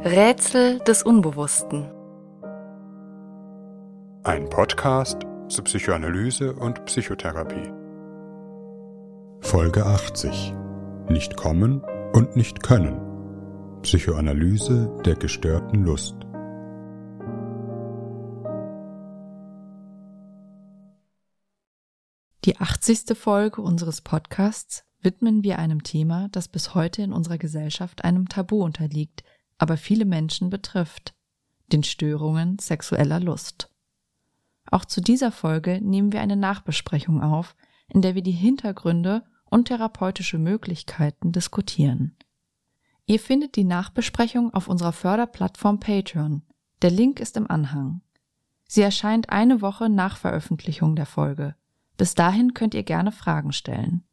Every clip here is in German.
Rätsel des Unbewussten. Ein Podcast zu Psychoanalyse und Psychotherapie. Folge 80. Nicht kommen und nicht können. Psychoanalyse der gestörten Lust. Die 80. Folge unseres Podcasts widmen wir einem Thema, das bis heute in unserer Gesellschaft einem Tabu unterliegt, aber viele Menschen betrifft, den Störungen sexueller Lust. Auch zu dieser Folge nehmen wir eine Nachbesprechung auf, in der wir die Hintergründe und therapeutische Möglichkeiten diskutieren. Ihr findet die Nachbesprechung auf unserer Förderplattform Patreon. Der Link ist im Anhang. Sie erscheint eine Woche nach Veröffentlichung der Folge. Bis dahin könnt ihr gerne Fragen stellen.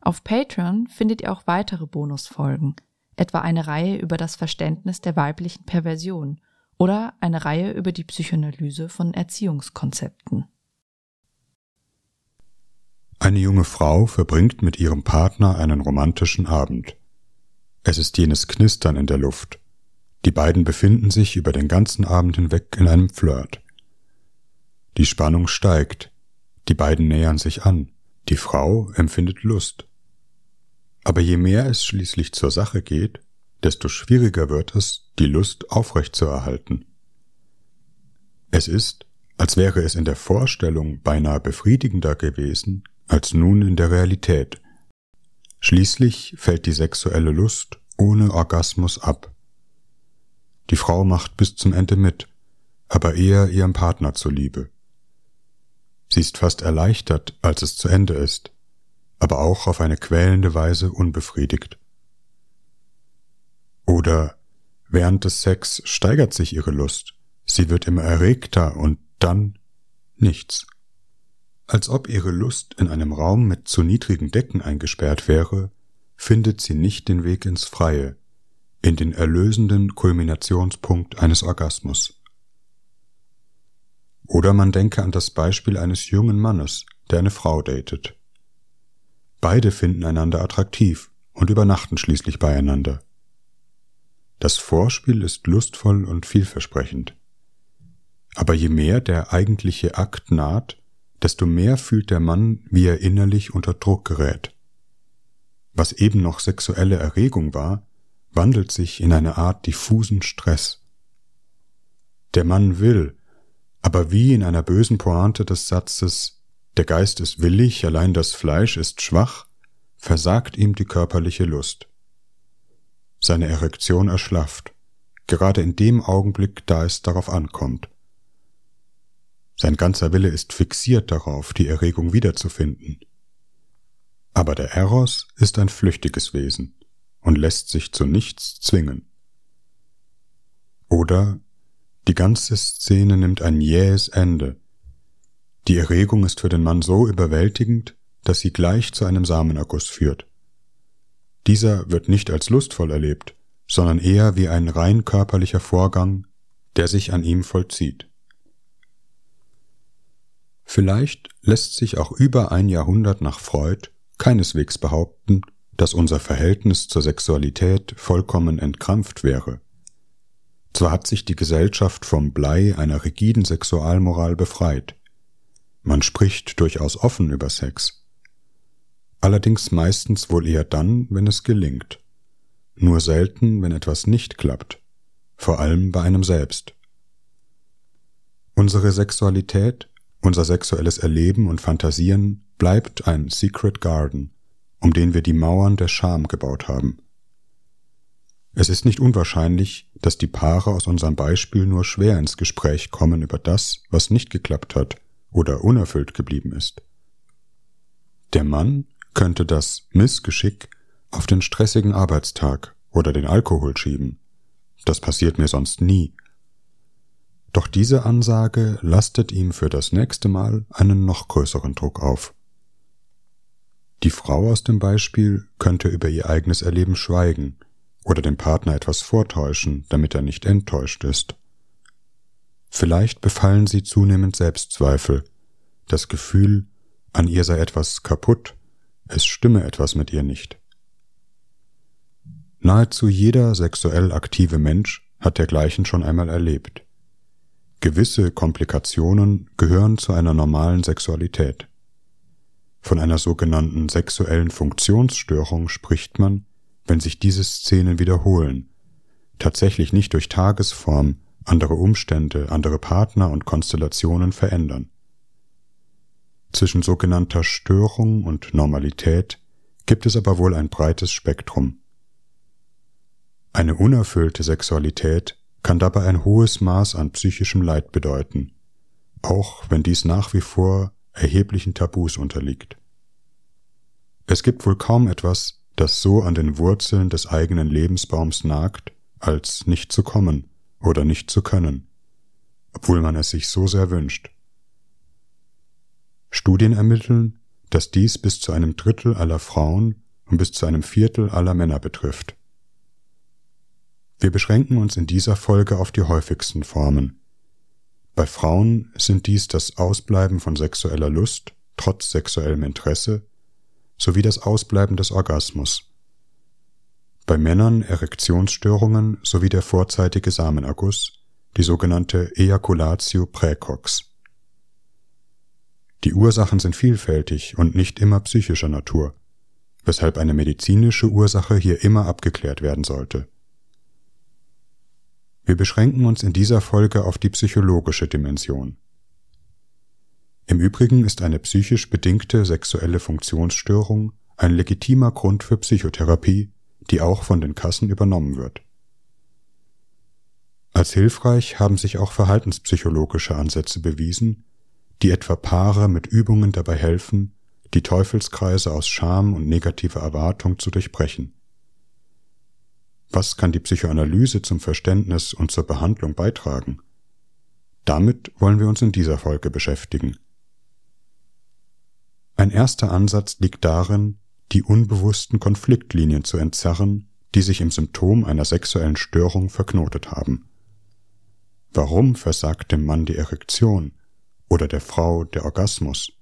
Auf Patreon findet ihr auch weitere Bonusfolgen, etwa eine Reihe über das Verständnis der weiblichen Perversion oder eine Reihe über die Psychoanalyse von Erziehungskonzepten. Eine junge Frau verbringt mit ihrem Partner einen romantischen Abend. Es ist jenes Knistern in der Luft. Die beiden befinden sich über den ganzen Abend hinweg in einem Flirt. Die Spannung steigt. Die beiden nähern sich an. Die Frau empfindet Lust. Aber je mehr es schließlich zur Sache geht, desto schwieriger wird es, die Lust aufrechtzuerhalten. Es ist, als wäre es in der Vorstellung beinahe befriedigender gewesen als nun in der Realität. Schließlich fällt die sexuelle Lust ohne Orgasmus ab. Die Frau macht bis zum Ende mit, aber eher ihrem Partner zuliebe. Sie ist fast erleichtert, als es zu Ende ist aber auch auf eine quälende Weise unbefriedigt. Oder während des Sex steigert sich ihre Lust, sie wird immer erregter und dann nichts. Als ob ihre Lust in einem Raum mit zu niedrigen Decken eingesperrt wäre, findet sie nicht den Weg ins Freie, in den erlösenden Kulminationspunkt eines Orgasmus. Oder man denke an das Beispiel eines jungen Mannes, der eine Frau datet. Beide finden einander attraktiv und übernachten schließlich beieinander. Das Vorspiel ist lustvoll und vielversprechend. Aber je mehr der eigentliche Akt naht, desto mehr fühlt der Mann, wie er innerlich unter Druck gerät. Was eben noch sexuelle Erregung war, wandelt sich in eine Art diffusen Stress. Der Mann will, aber wie in einer bösen Pointe des Satzes der Geist ist willig, allein das Fleisch ist schwach, versagt ihm die körperliche Lust. Seine Erektion erschlafft, gerade in dem Augenblick, da es darauf ankommt. Sein ganzer Wille ist fixiert darauf, die Erregung wiederzufinden. Aber der Eros ist ein flüchtiges Wesen und lässt sich zu nichts zwingen. Oder die ganze Szene nimmt ein jähes Ende, die Erregung ist für den Mann so überwältigend, dass sie gleich zu einem Samenerguss führt. Dieser wird nicht als lustvoll erlebt, sondern eher wie ein rein körperlicher Vorgang, der sich an ihm vollzieht. Vielleicht lässt sich auch über ein Jahrhundert nach Freud keineswegs behaupten, dass unser Verhältnis zur Sexualität vollkommen entkrampft wäre. Zwar hat sich die Gesellschaft vom Blei einer rigiden Sexualmoral befreit, man spricht durchaus offen über Sex. Allerdings meistens wohl eher dann, wenn es gelingt. Nur selten, wenn etwas nicht klappt. Vor allem bei einem selbst. Unsere Sexualität, unser sexuelles Erleben und Fantasieren bleibt ein Secret Garden, um den wir die Mauern der Scham gebaut haben. Es ist nicht unwahrscheinlich, dass die Paare aus unserem Beispiel nur schwer ins Gespräch kommen über das, was nicht geklappt hat oder unerfüllt geblieben ist. Der Mann könnte das Missgeschick auf den stressigen Arbeitstag oder den Alkohol schieben. Das passiert mir sonst nie. Doch diese Ansage lastet ihm für das nächste Mal einen noch größeren Druck auf. Die Frau aus dem Beispiel könnte über ihr eigenes Erleben schweigen oder dem Partner etwas vortäuschen, damit er nicht enttäuscht ist. Vielleicht befallen sie zunehmend Selbstzweifel, das Gefühl, an ihr sei etwas kaputt, es stimme etwas mit ihr nicht. Nahezu jeder sexuell aktive Mensch hat dergleichen schon einmal erlebt. Gewisse Komplikationen gehören zu einer normalen Sexualität. Von einer sogenannten sexuellen Funktionsstörung spricht man, wenn sich diese Szenen wiederholen, tatsächlich nicht durch Tagesform, andere Umstände, andere Partner und Konstellationen verändern. Zwischen sogenannter Störung und Normalität gibt es aber wohl ein breites Spektrum. Eine unerfüllte Sexualität kann dabei ein hohes Maß an psychischem Leid bedeuten, auch wenn dies nach wie vor erheblichen Tabus unterliegt. Es gibt wohl kaum etwas, das so an den Wurzeln des eigenen Lebensbaums nagt, als nicht zu kommen oder nicht zu können, obwohl man es sich so sehr wünscht. Studien ermitteln, dass dies bis zu einem Drittel aller Frauen und bis zu einem Viertel aller Männer betrifft. Wir beschränken uns in dieser Folge auf die häufigsten Formen. Bei Frauen sind dies das Ausbleiben von sexueller Lust trotz sexuellem Interesse sowie das Ausbleiben des Orgasmus. Bei Männern Erektionsstörungen sowie der vorzeitige Samenerguss, die sogenannte Ejaculatio praecox. Die Ursachen sind vielfältig und nicht immer psychischer Natur, weshalb eine medizinische Ursache hier immer abgeklärt werden sollte. Wir beschränken uns in dieser Folge auf die psychologische Dimension. Im Übrigen ist eine psychisch bedingte sexuelle Funktionsstörung ein legitimer Grund für Psychotherapie, die auch von den Kassen übernommen wird. Als hilfreich haben sich auch verhaltenspsychologische Ansätze bewiesen, die etwa Paare mit Übungen dabei helfen, die Teufelskreise aus Scham und negativer Erwartung zu durchbrechen. Was kann die Psychoanalyse zum Verständnis und zur Behandlung beitragen? Damit wollen wir uns in dieser Folge beschäftigen. Ein erster Ansatz liegt darin, die unbewussten Konfliktlinien zu entzerren, die sich im Symptom einer sexuellen Störung verknotet haben. Warum versagt dem Mann die Erektion oder der Frau der Orgasmus?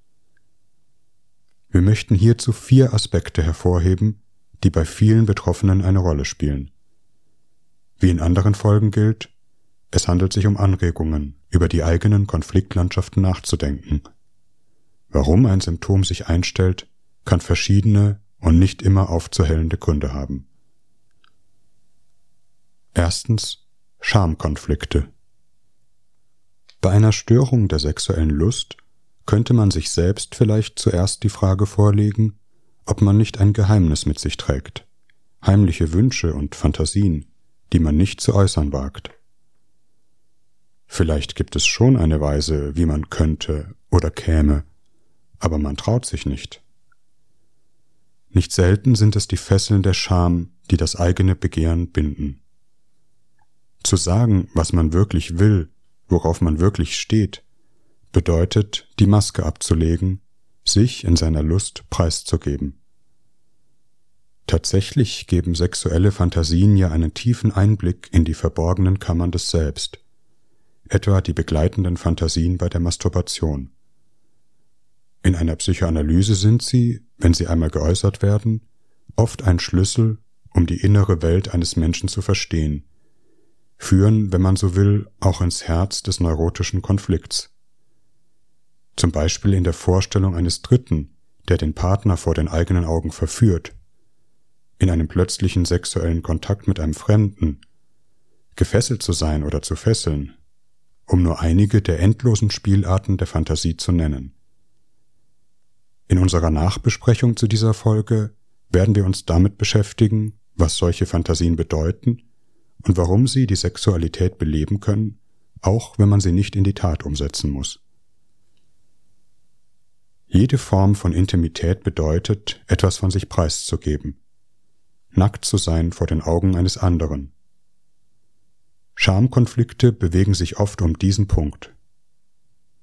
Wir möchten hierzu vier Aspekte hervorheben, die bei vielen Betroffenen eine Rolle spielen. Wie in anderen Folgen gilt, es handelt sich um Anregungen, über die eigenen Konfliktlandschaften nachzudenken. Warum ein Symptom sich einstellt, kann verschiedene und nicht immer aufzuhellende Gründe haben. Erstens Schamkonflikte. Bei einer Störung der sexuellen Lust könnte man sich selbst vielleicht zuerst die Frage vorlegen, ob man nicht ein Geheimnis mit sich trägt, heimliche Wünsche und Fantasien, die man nicht zu äußern wagt. Vielleicht gibt es schon eine Weise, wie man könnte oder käme, aber man traut sich nicht. Nicht selten sind es die Fesseln der Scham, die das eigene Begehren binden. Zu sagen, was man wirklich will, worauf man wirklich steht, bedeutet, die Maske abzulegen, sich in seiner Lust preiszugeben. Tatsächlich geben sexuelle Fantasien ja einen tiefen Einblick in die verborgenen Kammern des Selbst, etwa die begleitenden Fantasien bei der Masturbation. In einer Psychoanalyse sind sie, wenn sie einmal geäußert werden, oft ein Schlüssel, um die innere Welt eines Menschen zu verstehen, führen, wenn man so will, auch ins Herz des neurotischen Konflikts. Zum Beispiel in der Vorstellung eines Dritten, der den Partner vor den eigenen Augen verführt, in einem plötzlichen sexuellen Kontakt mit einem Fremden, gefesselt zu sein oder zu fesseln, um nur einige der endlosen Spielarten der Fantasie zu nennen. In unserer Nachbesprechung zu dieser Folge werden wir uns damit beschäftigen, was solche Fantasien bedeuten und warum sie die Sexualität beleben können, auch wenn man sie nicht in die Tat umsetzen muss. Jede Form von Intimität bedeutet, etwas von sich preiszugeben, nackt zu sein vor den Augen eines anderen. Schamkonflikte bewegen sich oft um diesen Punkt.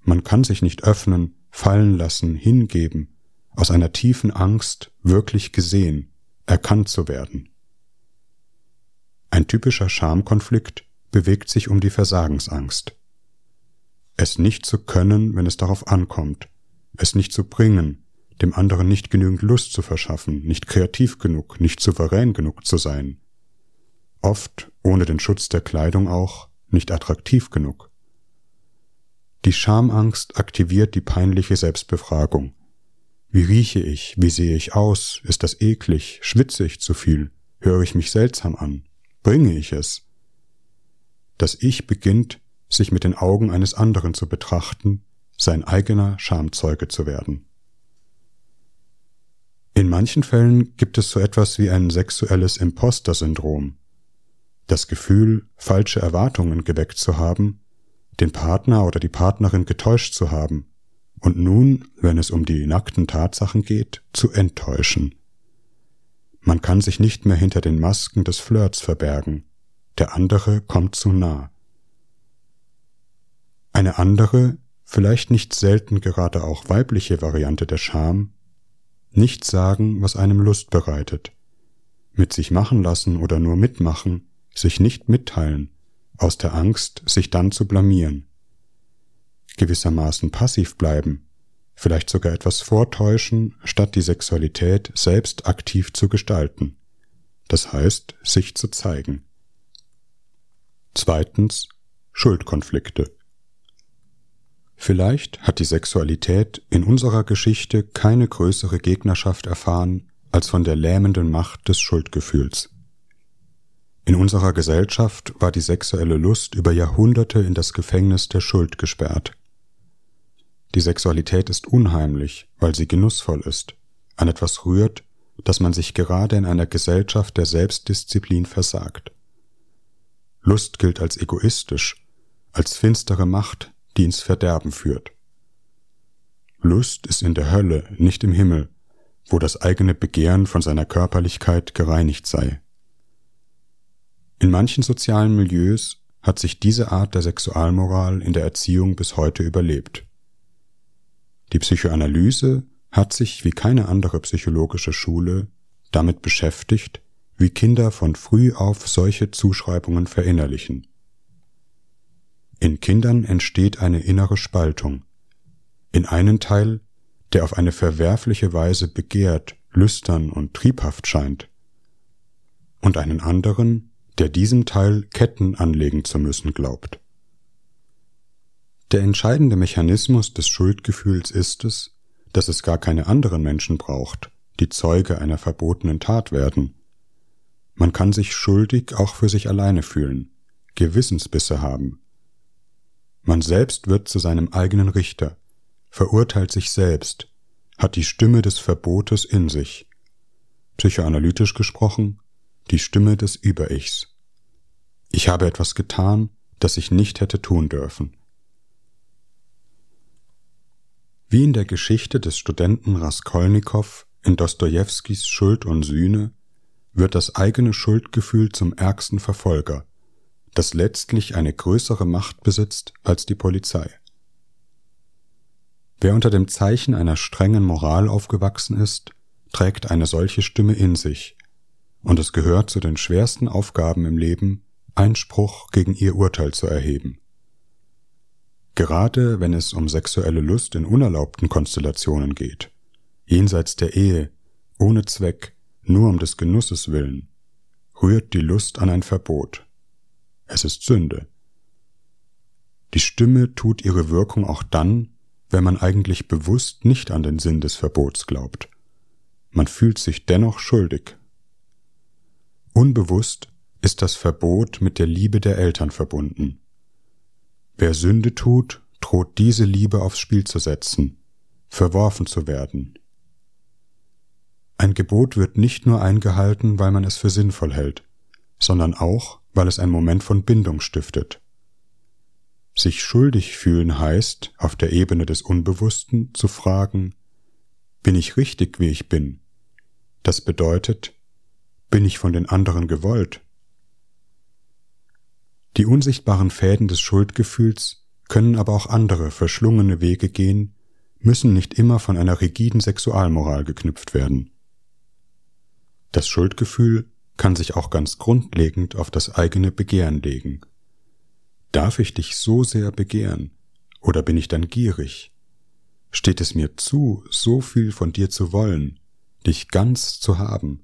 Man kann sich nicht öffnen, fallen lassen, hingeben, aus einer tiefen Angst, wirklich gesehen, erkannt zu werden. Ein typischer Schamkonflikt bewegt sich um die Versagensangst. Es nicht zu können, wenn es darauf ankommt, es nicht zu bringen, dem anderen nicht genügend Lust zu verschaffen, nicht kreativ genug, nicht souverän genug zu sein. oft, ohne den Schutz der Kleidung auch, nicht attraktiv genug. Die Schamangst aktiviert die peinliche Selbstbefragung. Wie rieche ich? Wie sehe ich aus? Ist das eklig? Schwitze ich zu viel? Höre ich mich seltsam an? Bringe ich es? Das Ich beginnt, sich mit den Augen eines anderen zu betrachten, sein eigener Schamzeuge zu werden. In manchen Fällen gibt es so etwas wie ein sexuelles Imposter-Syndrom. Das Gefühl, falsche Erwartungen geweckt zu haben, den Partner oder die Partnerin getäuscht zu haben und nun, wenn es um die nackten Tatsachen geht, zu enttäuschen. Man kann sich nicht mehr hinter den Masken des Flirts verbergen, der andere kommt zu nah. Eine andere, vielleicht nicht selten gerade auch weibliche Variante der Scham nicht sagen, was einem Lust bereitet. Mit sich machen lassen oder nur mitmachen, sich nicht mitteilen, aus der Angst, sich dann zu blamieren. Gewissermaßen passiv bleiben, vielleicht sogar etwas vortäuschen, statt die Sexualität selbst aktiv zu gestalten. Das heißt, sich zu zeigen. Zweitens Schuldkonflikte. Vielleicht hat die Sexualität in unserer Geschichte keine größere Gegnerschaft erfahren als von der lähmenden Macht des Schuldgefühls. In unserer Gesellschaft war die sexuelle Lust über Jahrhunderte in das Gefängnis der Schuld gesperrt. Die Sexualität ist unheimlich, weil sie genussvoll ist, an etwas rührt, das man sich gerade in einer Gesellschaft der Selbstdisziplin versagt. Lust gilt als egoistisch, als finstere Macht, die ins Verderben führt. Lust ist in der Hölle, nicht im Himmel, wo das eigene Begehren von seiner Körperlichkeit gereinigt sei. In manchen sozialen Milieus hat sich diese Art der Sexualmoral in der Erziehung bis heute überlebt. Die Psychoanalyse hat sich wie keine andere psychologische Schule damit beschäftigt, wie Kinder von früh auf solche Zuschreibungen verinnerlichen in Kindern entsteht eine innere Spaltung. In einen Teil, der auf eine verwerfliche Weise begehrt, lüstern und triebhaft scheint, und einen anderen, der diesem Teil Ketten anlegen zu müssen glaubt. Der entscheidende Mechanismus des Schuldgefühls ist es, dass es gar keine anderen Menschen braucht, die Zeuge einer verbotenen Tat werden. Man kann sich schuldig auch für sich alleine fühlen, Gewissensbisse haben, man selbst wird zu seinem eigenen Richter, verurteilt sich selbst, hat die Stimme des Verbotes in sich. Psychoanalytisch gesprochen, die Stimme des Über-Ichs. Ich habe etwas getan, das ich nicht hätte tun dürfen. Wie in der Geschichte des Studenten Raskolnikow in Dostojewskis Schuld und Sühne wird das eigene Schuldgefühl zum ärgsten Verfolger, das letztlich eine größere Macht besitzt als die Polizei. Wer unter dem Zeichen einer strengen Moral aufgewachsen ist, trägt eine solche Stimme in sich, und es gehört zu den schwersten Aufgaben im Leben, Einspruch gegen ihr Urteil zu erheben. Gerade wenn es um sexuelle Lust in unerlaubten Konstellationen geht, jenseits der Ehe, ohne Zweck, nur um des Genusses willen, rührt die Lust an ein Verbot. Es ist Sünde. Die Stimme tut ihre Wirkung auch dann, wenn man eigentlich bewusst nicht an den Sinn des Verbots glaubt. Man fühlt sich dennoch schuldig. Unbewusst ist das Verbot mit der Liebe der Eltern verbunden. Wer Sünde tut, droht diese Liebe aufs Spiel zu setzen, verworfen zu werden. Ein Gebot wird nicht nur eingehalten, weil man es für sinnvoll hält, sondern auch, weil es ein Moment von Bindung stiftet. Sich schuldig fühlen heißt, auf der Ebene des Unbewussten zu fragen, bin ich richtig, wie ich bin? Das bedeutet, bin ich von den anderen gewollt? Die unsichtbaren Fäden des Schuldgefühls können aber auch andere verschlungene Wege gehen, müssen nicht immer von einer rigiden Sexualmoral geknüpft werden. Das Schuldgefühl kann sich auch ganz grundlegend auf das eigene Begehren legen. Darf ich dich so sehr begehren, oder bin ich dann gierig? Steht es mir zu, so viel von dir zu wollen, dich ganz zu haben?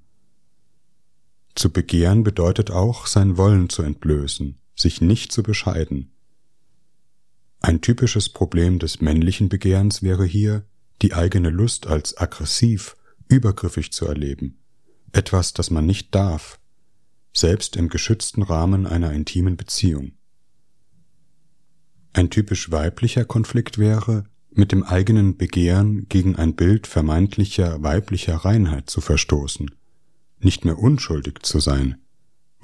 Zu begehren bedeutet auch, sein Wollen zu entlösen, sich nicht zu bescheiden. Ein typisches Problem des männlichen Begehrens wäre hier, die eigene Lust als aggressiv, übergriffig zu erleben, etwas, das man nicht darf, selbst im geschützten Rahmen einer intimen Beziehung. Ein typisch weiblicher Konflikt wäre, mit dem eigenen Begehren gegen ein Bild vermeintlicher weiblicher Reinheit zu verstoßen, nicht mehr unschuldig zu sein,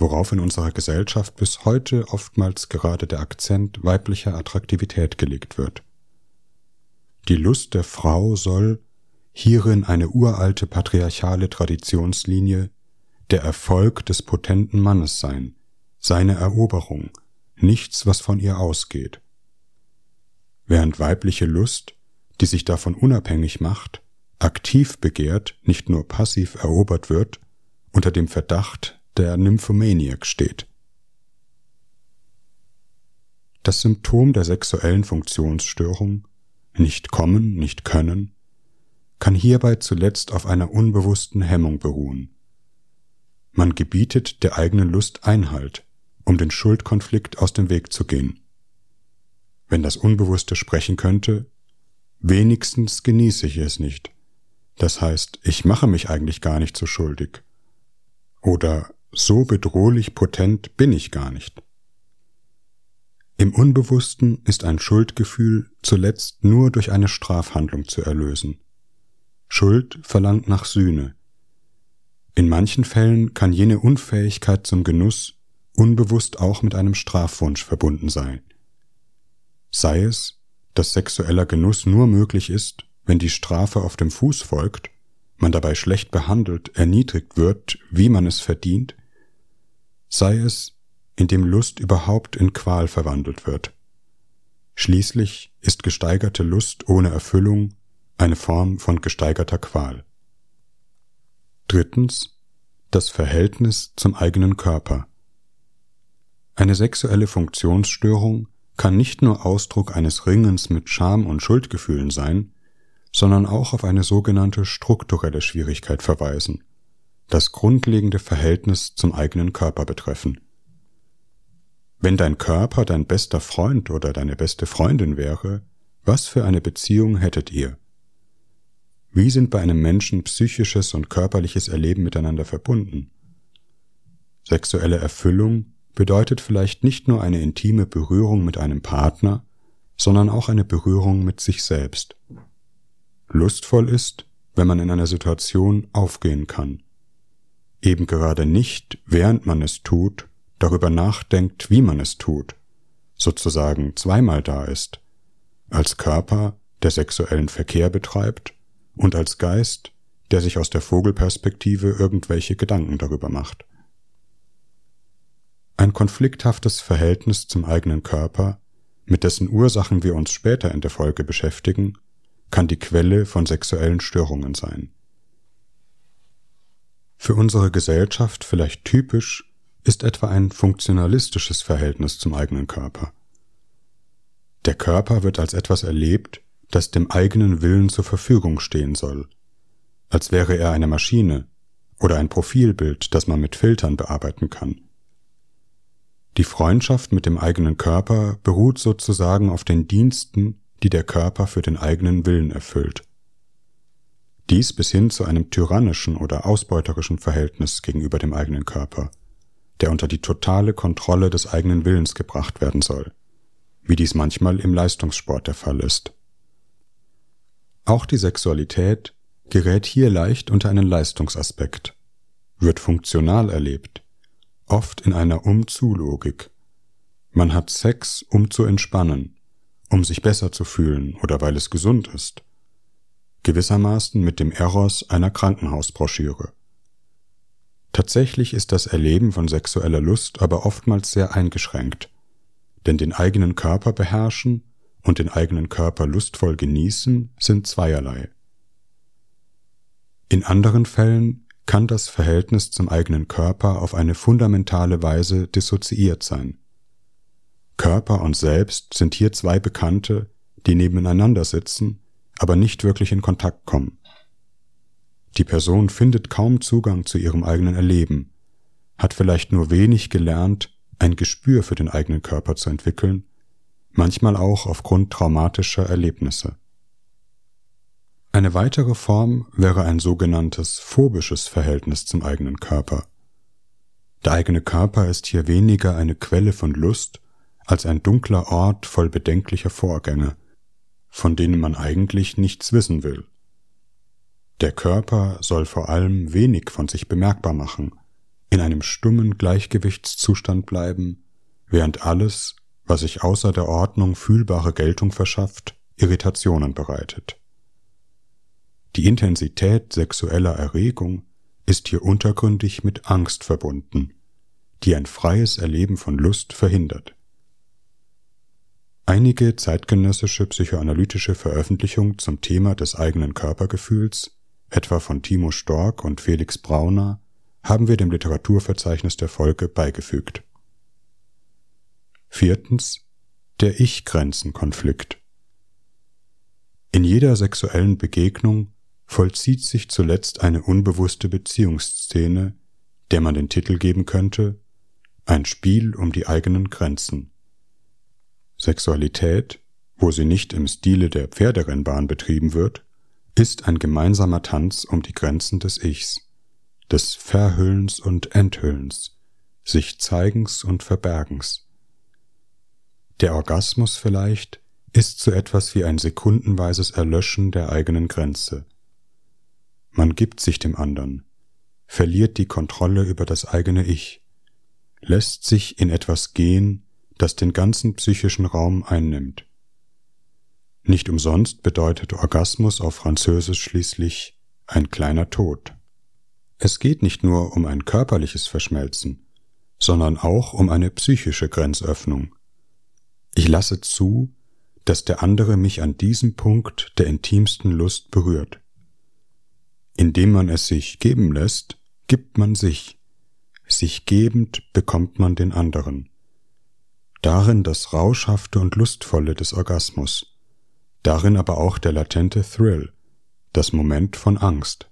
worauf in unserer Gesellschaft bis heute oftmals gerade der Akzent weiblicher Attraktivität gelegt wird. Die Lust der Frau soll, hierin eine uralte patriarchale Traditionslinie, der Erfolg des potenten Mannes sein, seine Eroberung, nichts, was von ihr ausgeht während weibliche Lust, die sich davon unabhängig macht, aktiv begehrt, nicht nur passiv erobert wird, unter dem Verdacht der Nymphomaniac steht. Das Symptom der sexuellen Funktionsstörung, nicht kommen, nicht können, kann hierbei zuletzt auf einer unbewussten Hemmung beruhen. Man gebietet der eigenen Lust Einhalt, um den Schuldkonflikt aus dem Weg zu gehen wenn das Unbewusste sprechen könnte, wenigstens genieße ich es nicht. Das heißt, ich mache mich eigentlich gar nicht so schuldig. Oder so bedrohlich potent bin ich gar nicht. Im Unbewussten ist ein Schuldgefühl zuletzt nur durch eine Strafhandlung zu erlösen. Schuld verlangt nach Sühne. In manchen Fällen kann jene Unfähigkeit zum Genuss unbewusst auch mit einem Strafwunsch verbunden sein sei es, dass sexueller Genuss nur möglich ist, wenn die Strafe auf dem Fuß folgt, man dabei schlecht behandelt, erniedrigt wird, wie man es verdient, sei es, indem Lust überhaupt in Qual verwandelt wird. Schließlich ist gesteigerte Lust ohne Erfüllung eine Form von gesteigerter Qual. Drittens das Verhältnis zum eigenen Körper. Eine sexuelle Funktionsstörung kann nicht nur Ausdruck eines Ringens mit Scham und Schuldgefühlen sein, sondern auch auf eine sogenannte strukturelle Schwierigkeit verweisen, das grundlegende Verhältnis zum eigenen Körper betreffen. Wenn dein Körper dein bester Freund oder deine beste Freundin wäre, was für eine Beziehung hättet ihr? Wie sind bei einem Menschen psychisches und körperliches Erleben miteinander verbunden? Sexuelle Erfüllung bedeutet vielleicht nicht nur eine intime Berührung mit einem Partner, sondern auch eine Berührung mit sich selbst. Lustvoll ist, wenn man in einer Situation aufgehen kann. Eben gerade nicht, während man es tut, darüber nachdenkt, wie man es tut, sozusagen zweimal da ist, als Körper, der sexuellen Verkehr betreibt, und als Geist, der sich aus der Vogelperspektive irgendwelche Gedanken darüber macht. Ein konflikthaftes Verhältnis zum eigenen Körper, mit dessen Ursachen wir uns später in der Folge beschäftigen, kann die Quelle von sexuellen Störungen sein. Für unsere Gesellschaft vielleicht typisch ist etwa ein funktionalistisches Verhältnis zum eigenen Körper. Der Körper wird als etwas erlebt, das dem eigenen Willen zur Verfügung stehen soll, als wäre er eine Maschine oder ein Profilbild, das man mit Filtern bearbeiten kann. Die Freundschaft mit dem eigenen Körper beruht sozusagen auf den Diensten, die der Körper für den eigenen Willen erfüllt. Dies bis hin zu einem tyrannischen oder ausbeuterischen Verhältnis gegenüber dem eigenen Körper, der unter die totale Kontrolle des eigenen Willens gebracht werden soll, wie dies manchmal im Leistungssport der Fall ist. Auch die Sexualität gerät hier leicht unter einen Leistungsaspekt, wird funktional erlebt, oft in einer Um-zu-Logik. Man hat Sex, um zu entspannen, um sich besser zu fühlen oder weil es gesund ist. Gewissermaßen mit dem Eros einer Krankenhausbroschüre. Tatsächlich ist das Erleben von sexueller Lust aber oftmals sehr eingeschränkt, denn den eigenen Körper beherrschen und den eigenen Körper lustvoll genießen sind zweierlei. In anderen Fällen kann das Verhältnis zum eigenen Körper auf eine fundamentale Weise dissoziiert sein. Körper und Selbst sind hier zwei Bekannte, die nebeneinander sitzen, aber nicht wirklich in Kontakt kommen. Die Person findet kaum Zugang zu ihrem eigenen Erleben, hat vielleicht nur wenig gelernt, ein Gespür für den eigenen Körper zu entwickeln, manchmal auch aufgrund traumatischer Erlebnisse. Eine weitere Form wäre ein sogenanntes phobisches Verhältnis zum eigenen Körper. Der eigene Körper ist hier weniger eine Quelle von Lust als ein dunkler Ort voll bedenklicher Vorgänge, von denen man eigentlich nichts wissen will. Der Körper soll vor allem wenig von sich bemerkbar machen, in einem stummen Gleichgewichtszustand bleiben, während alles, was sich außer der Ordnung fühlbare Geltung verschafft, Irritationen bereitet. Die Intensität sexueller Erregung ist hier untergründig mit Angst verbunden, die ein freies Erleben von Lust verhindert. Einige zeitgenössische psychoanalytische Veröffentlichungen zum Thema des eigenen Körpergefühls, etwa von Timo Stork und Felix Brauner, haben wir dem Literaturverzeichnis der Folge beigefügt. Viertens der Ich-Grenzen-Konflikt. In jeder sexuellen Begegnung vollzieht sich zuletzt eine unbewusste Beziehungsszene, der man den Titel geben könnte Ein Spiel um die eigenen Grenzen. Sexualität, wo sie nicht im Stile der Pferderennbahn betrieben wird, ist ein gemeinsamer Tanz um die Grenzen des Ichs, des Verhüllens und Enthüllens, sich Zeigens und Verbergens. Der Orgasmus vielleicht ist so etwas wie ein sekundenweises Erlöschen der eigenen Grenze, man gibt sich dem anderen, verliert die Kontrolle über das eigene Ich, lässt sich in etwas gehen, das den ganzen psychischen Raum einnimmt. Nicht umsonst bedeutet Orgasmus auf Französisch schließlich ein kleiner Tod. Es geht nicht nur um ein körperliches Verschmelzen, sondern auch um eine psychische Grenzöffnung. Ich lasse zu, dass der andere mich an diesem Punkt der intimsten Lust berührt. Indem man es sich geben lässt, gibt man sich. Sich gebend bekommt man den anderen. Darin das Rauschhafte und Lustvolle des Orgasmus. Darin aber auch der latente Thrill, das Moment von Angst.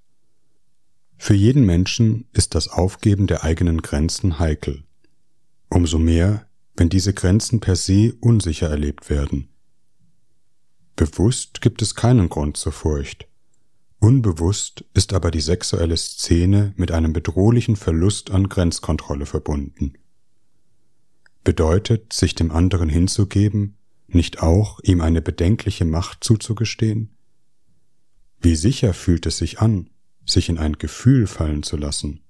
Für jeden Menschen ist das Aufgeben der eigenen Grenzen heikel. Umso mehr, wenn diese Grenzen per se unsicher erlebt werden. Bewusst gibt es keinen Grund zur Furcht. Unbewusst ist aber die sexuelle Szene mit einem bedrohlichen Verlust an Grenzkontrolle verbunden. Bedeutet, sich dem anderen hinzugeben, nicht auch ihm eine bedenkliche Macht zuzugestehen? Wie sicher fühlt es sich an, sich in ein Gefühl fallen zu lassen?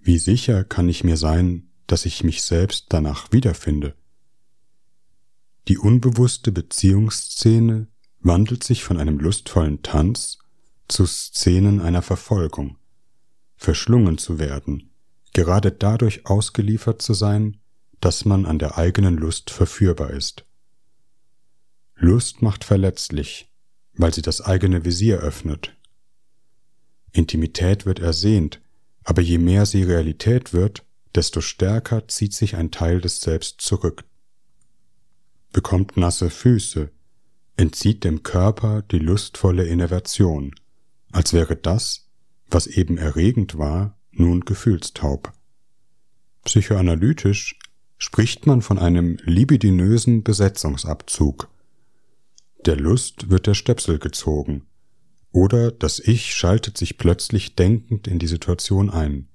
Wie sicher kann ich mir sein, dass ich mich selbst danach wiederfinde? Die unbewusste Beziehungsszene wandelt sich von einem lustvollen Tanz zu Szenen einer Verfolgung, verschlungen zu werden, gerade dadurch ausgeliefert zu sein, dass man an der eigenen Lust verführbar ist. Lust macht verletzlich, weil sie das eigene Visier öffnet. Intimität wird ersehnt, aber je mehr sie Realität wird, desto stärker zieht sich ein Teil des Selbst zurück, bekommt nasse Füße, entzieht dem Körper die lustvolle Innervation, als wäre das, was eben erregend war, nun gefühlstaub. Psychoanalytisch spricht man von einem libidinösen Besetzungsabzug. Der Lust wird der Stöpsel gezogen, oder das Ich schaltet sich plötzlich denkend in die Situation ein,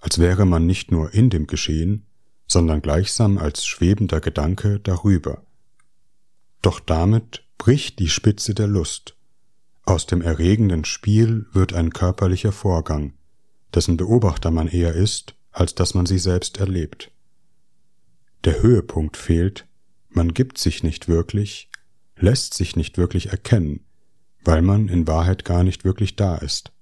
als wäre man nicht nur in dem Geschehen, sondern gleichsam als schwebender Gedanke darüber. Doch damit bricht die Spitze der Lust, aus dem erregenden Spiel wird ein körperlicher Vorgang, dessen Beobachter man eher ist, als dass man sie selbst erlebt. Der Höhepunkt fehlt, man gibt sich nicht wirklich, lässt sich nicht wirklich erkennen, weil man in Wahrheit gar nicht wirklich da ist.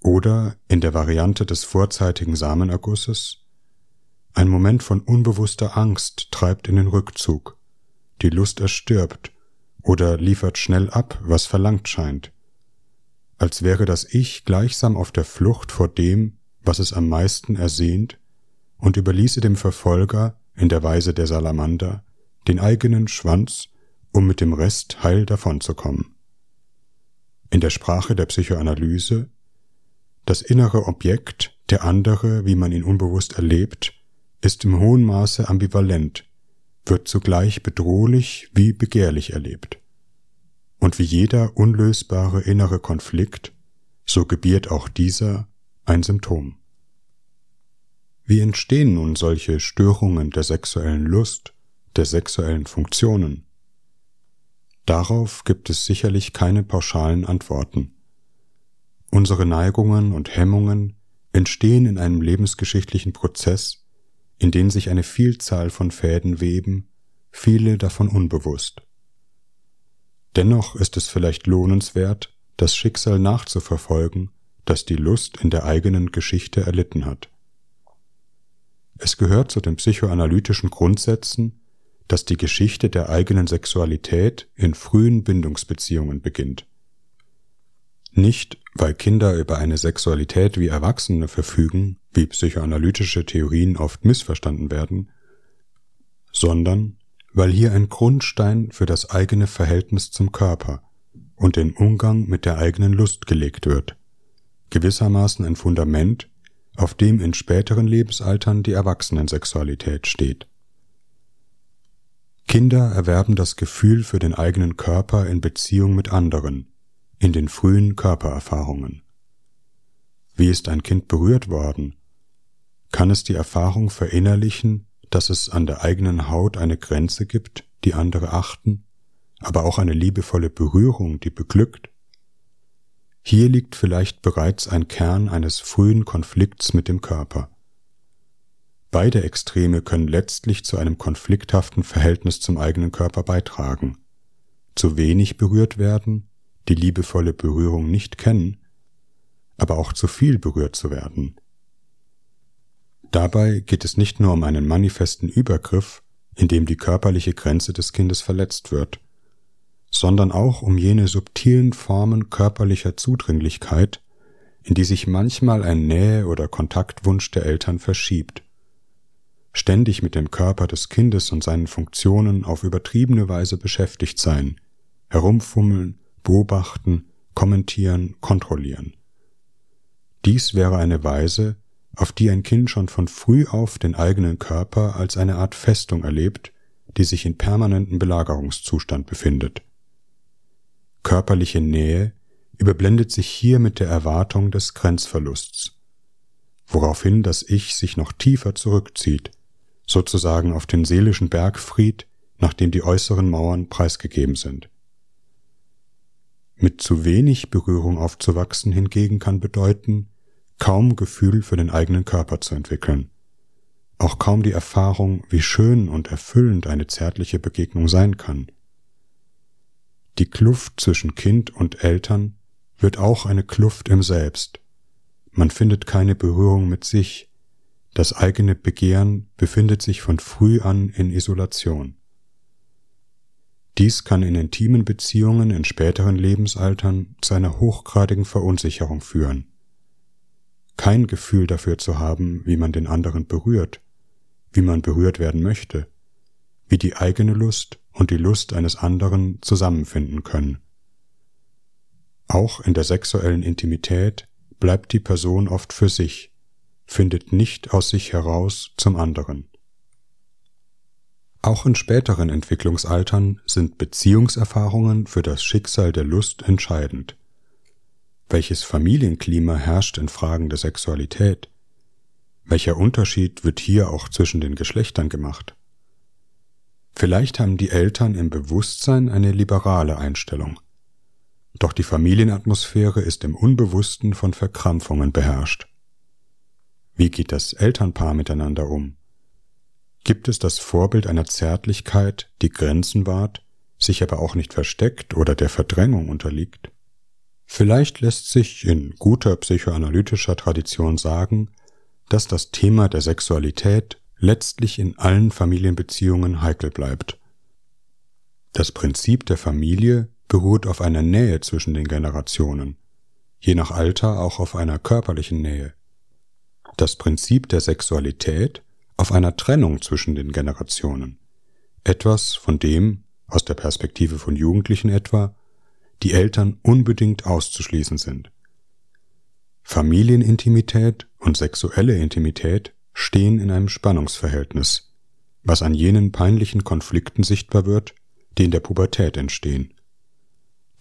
Oder in der Variante des vorzeitigen Samenergusses, ein Moment von unbewusster Angst treibt in den Rückzug, die Lust erstirbt oder liefert schnell ab, was verlangt scheint, als wäre das Ich gleichsam auf der Flucht vor dem, was es am meisten ersehnt, und überließe dem Verfolger, in der Weise der Salamander, den eigenen Schwanz, um mit dem Rest heil davonzukommen. In der Sprache der Psychoanalyse das innere Objekt Der andere, wie man ihn unbewusst erlebt, ist im hohen Maße ambivalent, wird zugleich bedrohlich wie begehrlich erlebt. Und wie jeder unlösbare innere Konflikt, so gebiert auch dieser ein Symptom. Wie entstehen nun solche Störungen der sexuellen Lust, der sexuellen Funktionen? Darauf gibt es sicherlich keine pauschalen Antworten. Unsere Neigungen und Hemmungen entstehen in einem lebensgeschichtlichen Prozess, in den sich eine Vielzahl von Fäden weben, viele davon unbewusst. Dennoch ist es vielleicht lohnenswert, das Schicksal nachzuverfolgen, das die Lust in der eigenen Geschichte erlitten hat. Es gehört zu den psychoanalytischen Grundsätzen, dass die Geschichte der eigenen Sexualität in frühen Bindungsbeziehungen beginnt. Nicht, weil Kinder über eine Sexualität wie Erwachsene verfügen, wie psychoanalytische Theorien oft missverstanden werden, sondern weil hier ein Grundstein für das eigene Verhältnis zum Körper und den Umgang mit der eigenen Lust gelegt wird, gewissermaßen ein Fundament, auf dem in späteren Lebensaltern die Erwachsenensexualität steht. Kinder erwerben das Gefühl für den eigenen Körper in Beziehung mit anderen, in den frühen Körpererfahrungen. Wie ist ein Kind berührt worden? Kann es die Erfahrung verinnerlichen, dass es an der eigenen Haut eine Grenze gibt, die andere achten, aber auch eine liebevolle Berührung, die beglückt? Hier liegt vielleicht bereits ein Kern eines frühen Konflikts mit dem Körper. Beide Extreme können letztlich zu einem konflikthaften Verhältnis zum eigenen Körper beitragen. Zu wenig berührt werden die liebevolle Berührung nicht kennen, aber auch zu viel berührt zu werden. Dabei geht es nicht nur um einen manifesten Übergriff, in dem die körperliche Grenze des Kindes verletzt wird, sondern auch um jene subtilen Formen körperlicher Zudringlichkeit, in die sich manchmal ein Nähe- oder Kontaktwunsch der Eltern verschiebt. Ständig mit dem Körper des Kindes und seinen Funktionen auf übertriebene Weise beschäftigt sein, herumfummeln, beobachten, kommentieren, kontrollieren. Dies wäre eine Weise, auf die ein Kind schon von früh auf den eigenen Körper als eine Art Festung erlebt, die sich in permanenten Belagerungszustand befindet. Körperliche Nähe überblendet sich hier mit der Erwartung des Grenzverlusts, woraufhin das Ich sich noch tiefer zurückzieht, sozusagen auf den seelischen Bergfried, nachdem die äußeren Mauern preisgegeben sind. Mit zu wenig Berührung aufzuwachsen hingegen kann bedeuten, kaum Gefühl für den eigenen Körper zu entwickeln, auch kaum die Erfahrung, wie schön und erfüllend eine zärtliche Begegnung sein kann. Die Kluft zwischen Kind und Eltern wird auch eine Kluft im Selbst. Man findet keine Berührung mit sich, das eigene Begehren befindet sich von früh an in Isolation. Dies kann in intimen Beziehungen in späteren Lebensaltern zu einer hochgradigen Verunsicherung führen. Kein Gefühl dafür zu haben, wie man den anderen berührt, wie man berührt werden möchte, wie die eigene Lust und die Lust eines anderen zusammenfinden können. Auch in der sexuellen Intimität bleibt die Person oft für sich, findet nicht aus sich heraus zum anderen. Auch in späteren Entwicklungsaltern sind Beziehungserfahrungen für das Schicksal der Lust entscheidend. Welches Familienklima herrscht in Fragen der Sexualität? Welcher Unterschied wird hier auch zwischen den Geschlechtern gemacht? Vielleicht haben die Eltern im Bewusstsein eine liberale Einstellung. Doch die Familienatmosphäre ist im Unbewussten von Verkrampfungen beherrscht. Wie geht das Elternpaar miteinander um? Gibt es das Vorbild einer Zärtlichkeit, die Grenzen wahrt, sich aber auch nicht versteckt oder der Verdrängung unterliegt? Vielleicht lässt sich in guter psychoanalytischer Tradition sagen, dass das Thema der Sexualität letztlich in allen Familienbeziehungen heikel bleibt. Das Prinzip der Familie beruht auf einer Nähe zwischen den Generationen, je nach Alter auch auf einer körperlichen Nähe. Das Prinzip der Sexualität auf einer Trennung zwischen den Generationen. Etwas, von dem, aus der Perspektive von Jugendlichen etwa, die Eltern unbedingt auszuschließen sind. Familienintimität und sexuelle Intimität stehen in einem Spannungsverhältnis, was an jenen peinlichen Konflikten sichtbar wird, die in der Pubertät entstehen.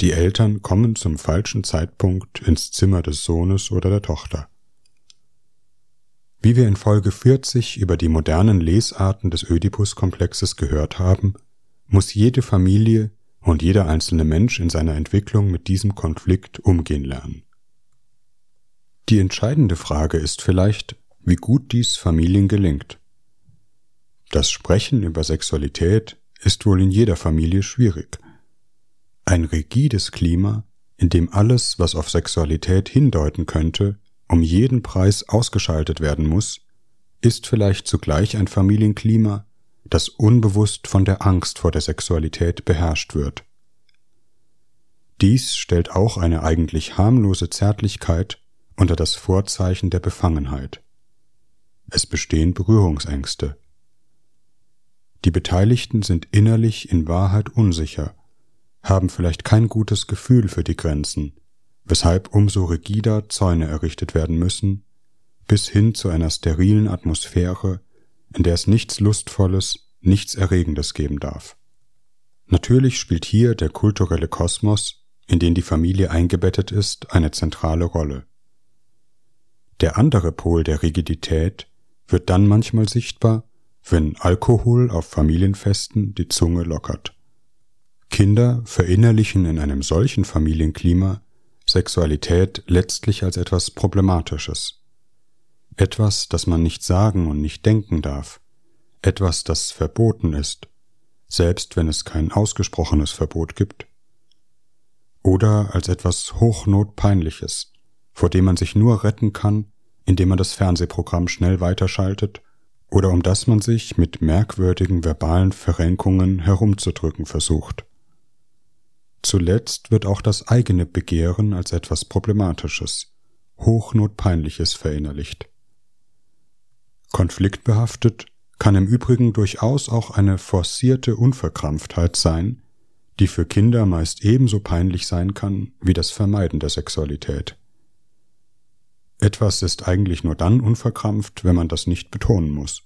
Die Eltern kommen zum falschen Zeitpunkt ins Zimmer des Sohnes oder der Tochter. Wie wir in Folge 40 über die modernen Lesarten des Ödipus-Komplexes gehört haben, muss jede Familie und jeder einzelne Mensch in seiner Entwicklung mit diesem Konflikt umgehen lernen. Die entscheidende Frage ist vielleicht, wie gut dies Familien gelingt. Das Sprechen über Sexualität ist wohl in jeder Familie schwierig. Ein rigides Klima, in dem alles, was auf Sexualität hindeuten könnte, um jeden Preis ausgeschaltet werden muss, ist vielleicht zugleich ein Familienklima, das unbewusst von der Angst vor der Sexualität beherrscht wird. Dies stellt auch eine eigentlich harmlose Zärtlichkeit unter das Vorzeichen der Befangenheit. Es bestehen Berührungsängste. Die Beteiligten sind innerlich in Wahrheit unsicher, haben vielleicht kein gutes Gefühl für die Grenzen, weshalb umso rigider Zäune errichtet werden müssen, bis hin zu einer sterilen Atmosphäre, in der es nichts Lustvolles, nichts Erregendes geben darf. Natürlich spielt hier der kulturelle Kosmos, in den die Familie eingebettet ist, eine zentrale Rolle. Der andere Pol der Rigidität wird dann manchmal sichtbar, wenn Alkohol auf Familienfesten die Zunge lockert. Kinder verinnerlichen in einem solchen Familienklima Sexualität letztlich als etwas Problematisches. Etwas, das man nicht sagen und nicht denken darf. Etwas, das verboten ist, selbst wenn es kein ausgesprochenes Verbot gibt. Oder als etwas hochnotpeinliches, vor dem man sich nur retten kann, indem man das Fernsehprogramm schnell weiterschaltet oder um das man sich mit merkwürdigen verbalen Verrenkungen herumzudrücken versucht. Zuletzt wird auch das eigene Begehren als etwas Problematisches, Hochnotpeinliches verinnerlicht. Konfliktbehaftet kann im Übrigen durchaus auch eine forcierte Unverkrampftheit sein, die für Kinder meist ebenso peinlich sein kann wie das Vermeiden der Sexualität. Etwas ist eigentlich nur dann unverkrampft, wenn man das nicht betonen muss.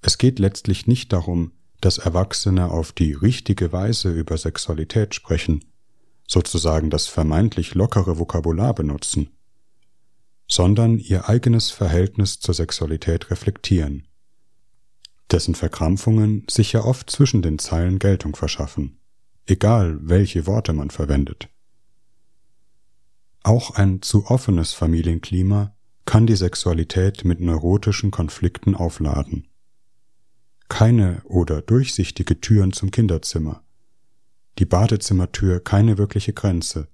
Es geht letztlich nicht darum, dass Erwachsene auf die richtige Weise über Sexualität sprechen, sozusagen das vermeintlich lockere Vokabular benutzen, sondern ihr eigenes Verhältnis zur Sexualität reflektieren, dessen Verkrampfungen sich ja oft zwischen den Zeilen Geltung verschaffen, egal welche Worte man verwendet. Auch ein zu offenes Familienklima kann die Sexualität mit neurotischen Konflikten aufladen keine oder durchsichtige Türen zum Kinderzimmer, die Badezimmertür keine wirkliche Grenze,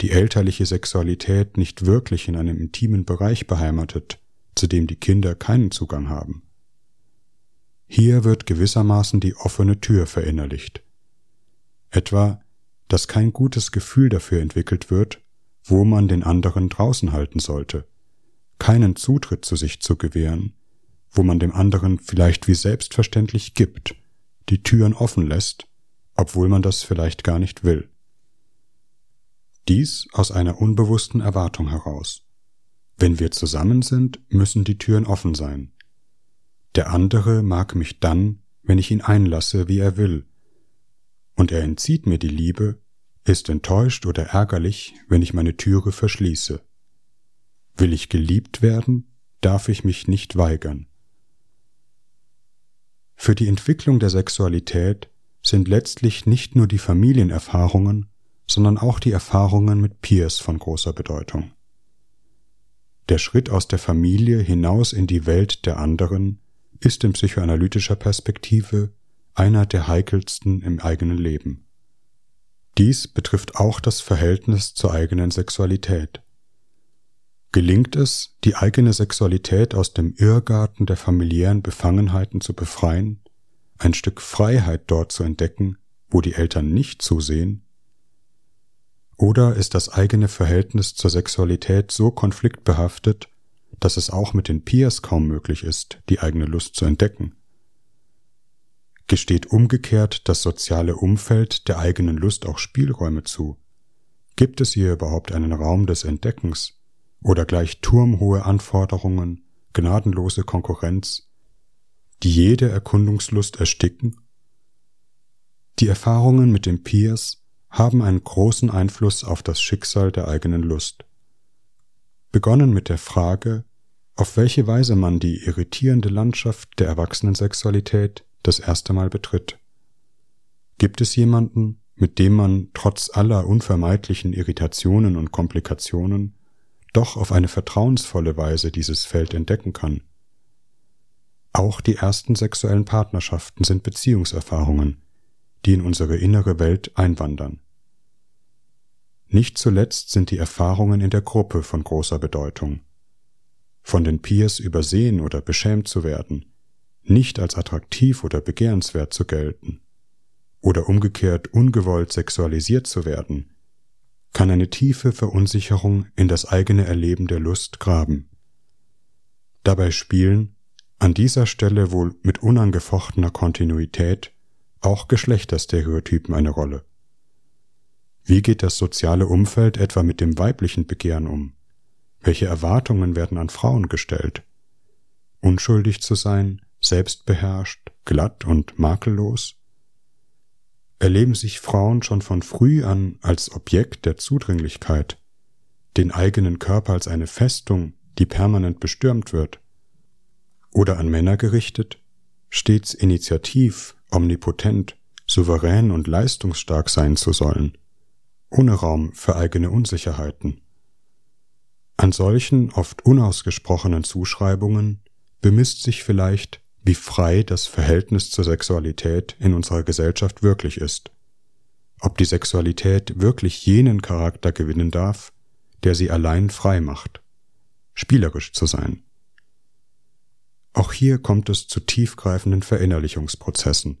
die elterliche Sexualität nicht wirklich in einem intimen Bereich beheimatet, zu dem die Kinder keinen Zugang haben. Hier wird gewissermaßen die offene Tür verinnerlicht. Etwa, dass kein gutes Gefühl dafür entwickelt wird, wo man den anderen draußen halten sollte, keinen Zutritt zu sich zu gewähren, wo man dem anderen vielleicht wie selbstverständlich gibt, die Türen offen lässt, obwohl man das vielleicht gar nicht will. Dies aus einer unbewussten Erwartung heraus. Wenn wir zusammen sind, müssen die Türen offen sein. Der andere mag mich dann, wenn ich ihn einlasse, wie er will, und er entzieht mir die Liebe, ist enttäuscht oder ärgerlich, wenn ich meine Türe verschließe. Will ich geliebt werden, darf ich mich nicht weigern. Für die Entwicklung der Sexualität sind letztlich nicht nur die Familienerfahrungen, sondern auch die Erfahrungen mit Peers von großer Bedeutung. Der Schritt aus der Familie hinaus in die Welt der anderen ist in psychoanalytischer Perspektive einer der heikelsten im eigenen Leben. Dies betrifft auch das Verhältnis zur eigenen Sexualität. Gelingt es, die eigene Sexualität aus dem Irrgarten der familiären Befangenheiten zu befreien, ein Stück Freiheit dort zu entdecken, wo die Eltern nicht zusehen? Oder ist das eigene Verhältnis zur Sexualität so konfliktbehaftet, dass es auch mit den Peers kaum möglich ist, die eigene Lust zu entdecken? Gesteht umgekehrt das soziale Umfeld der eigenen Lust auch Spielräume zu? Gibt es hier überhaupt einen Raum des Entdeckens, oder gleich turmhohe Anforderungen, gnadenlose Konkurrenz, die jede Erkundungslust ersticken? Die Erfahrungen mit dem Peers haben einen großen Einfluss auf das Schicksal der eigenen Lust. Begonnen mit der Frage, auf welche Weise man die irritierende Landschaft der Erwachsenensexualität das erste Mal betritt. Gibt es jemanden, mit dem man trotz aller unvermeidlichen Irritationen und Komplikationen doch auf eine vertrauensvolle Weise dieses Feld entdecken kann? Auch die ersten sexuellen Partnerschaften sind Beziehungserfahrungen, die in unsere innere Welt einwandern. Nicht zuletzt sind die Erfahrungen in der Gruppe von großer Bedeutung. Von den Peers übersehen oder beschämt zu werden, nicht als attraktiv oder begehrenswert zu gelten, oder umgekehrt ungewollt sexualisiert zu werden, kann eine tiefe Verunsicherung in das eigene Erleben der Lust graben. Dabei spielen, an dieser Stelle wohl mit unangefochtener Kontinuität, auch Geschlechterstereotypen eine Rolle. Wie geht das soziale Umfeld etwa mit dem weiblichen Begehren um? Welche Erwartungen werden an Frauen gestellt? Unschuldig zu sein, selbstbeherrscht, glatt und makellos? Erleben sich Frauen schon von früh an als Objekt der Zudringlichkeit, den eigenen Körper als eine Festung, die permanent bestürmt wird? Oder an Männer gerichtet, stets initiativ, omnipotent, souverän und leistungsstark sein zu sollen, ohne Raum für eigene Unsicherheiten. An solchen oft unausgesprochenen Zuschreibungen bemisst sich vielleicht, wie frei das Verhältnis zur Sexualität in unserer Gesellschaft wirklich ist, ob die Sexualität wirklich jenen Charakter gewinnen darf, der sie allein frei macht, spielerisch zu sein. Auch hier kommt es zu tiefgreifenden Verinnerlichungsprozessen,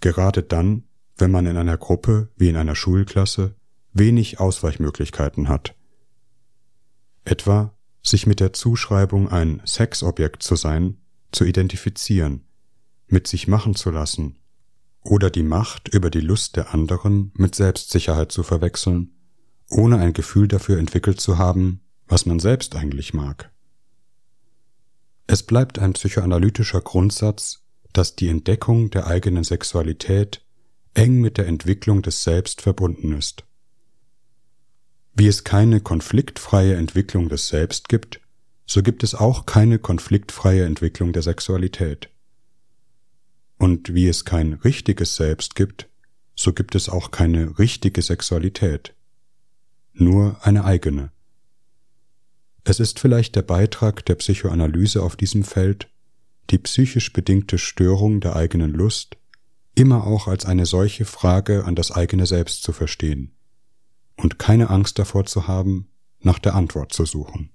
gerade dann, wenn man in einer Gruppe wie in einer Schulklasse wenig Ausweichmöglichkeiten hat. Etwa sich mit der Zuschreibung ein Sexobjekt zu sein, zu identifizieren, mit sich machen zu lassen oder die Macht über die Lust der anderen mit Selbstsicherheit zu verwechseln, ohne ein Gefühl dafür entwickelt zu haben, was man selbst eigentlich mag. Es bleibt ein psychoanalytischer Grundsatz, dass die Entdeckung der eigenen Sexualität eng mit der Entwicklung des Selbst verbunden ist. Wie es keine konfliktfreie Entwicklung des Selbst gibt, so gibt es auch keine konfliktfreie Entwicklung der Sexualität. Und wie es kein richtiges Selbst gibt, so gibt es auch keine richtige Sexualität, nur eine eigene. Es ist vielleicht der Beitrag der Psychoanalyse auf diesem Feld, die psychisch bedingte Störung der eigenen Lust immer auch als eine solche Frage an das eigene Selbst zu verstehen und keine Angst davor zu haben, nach der Antwort zu suchen.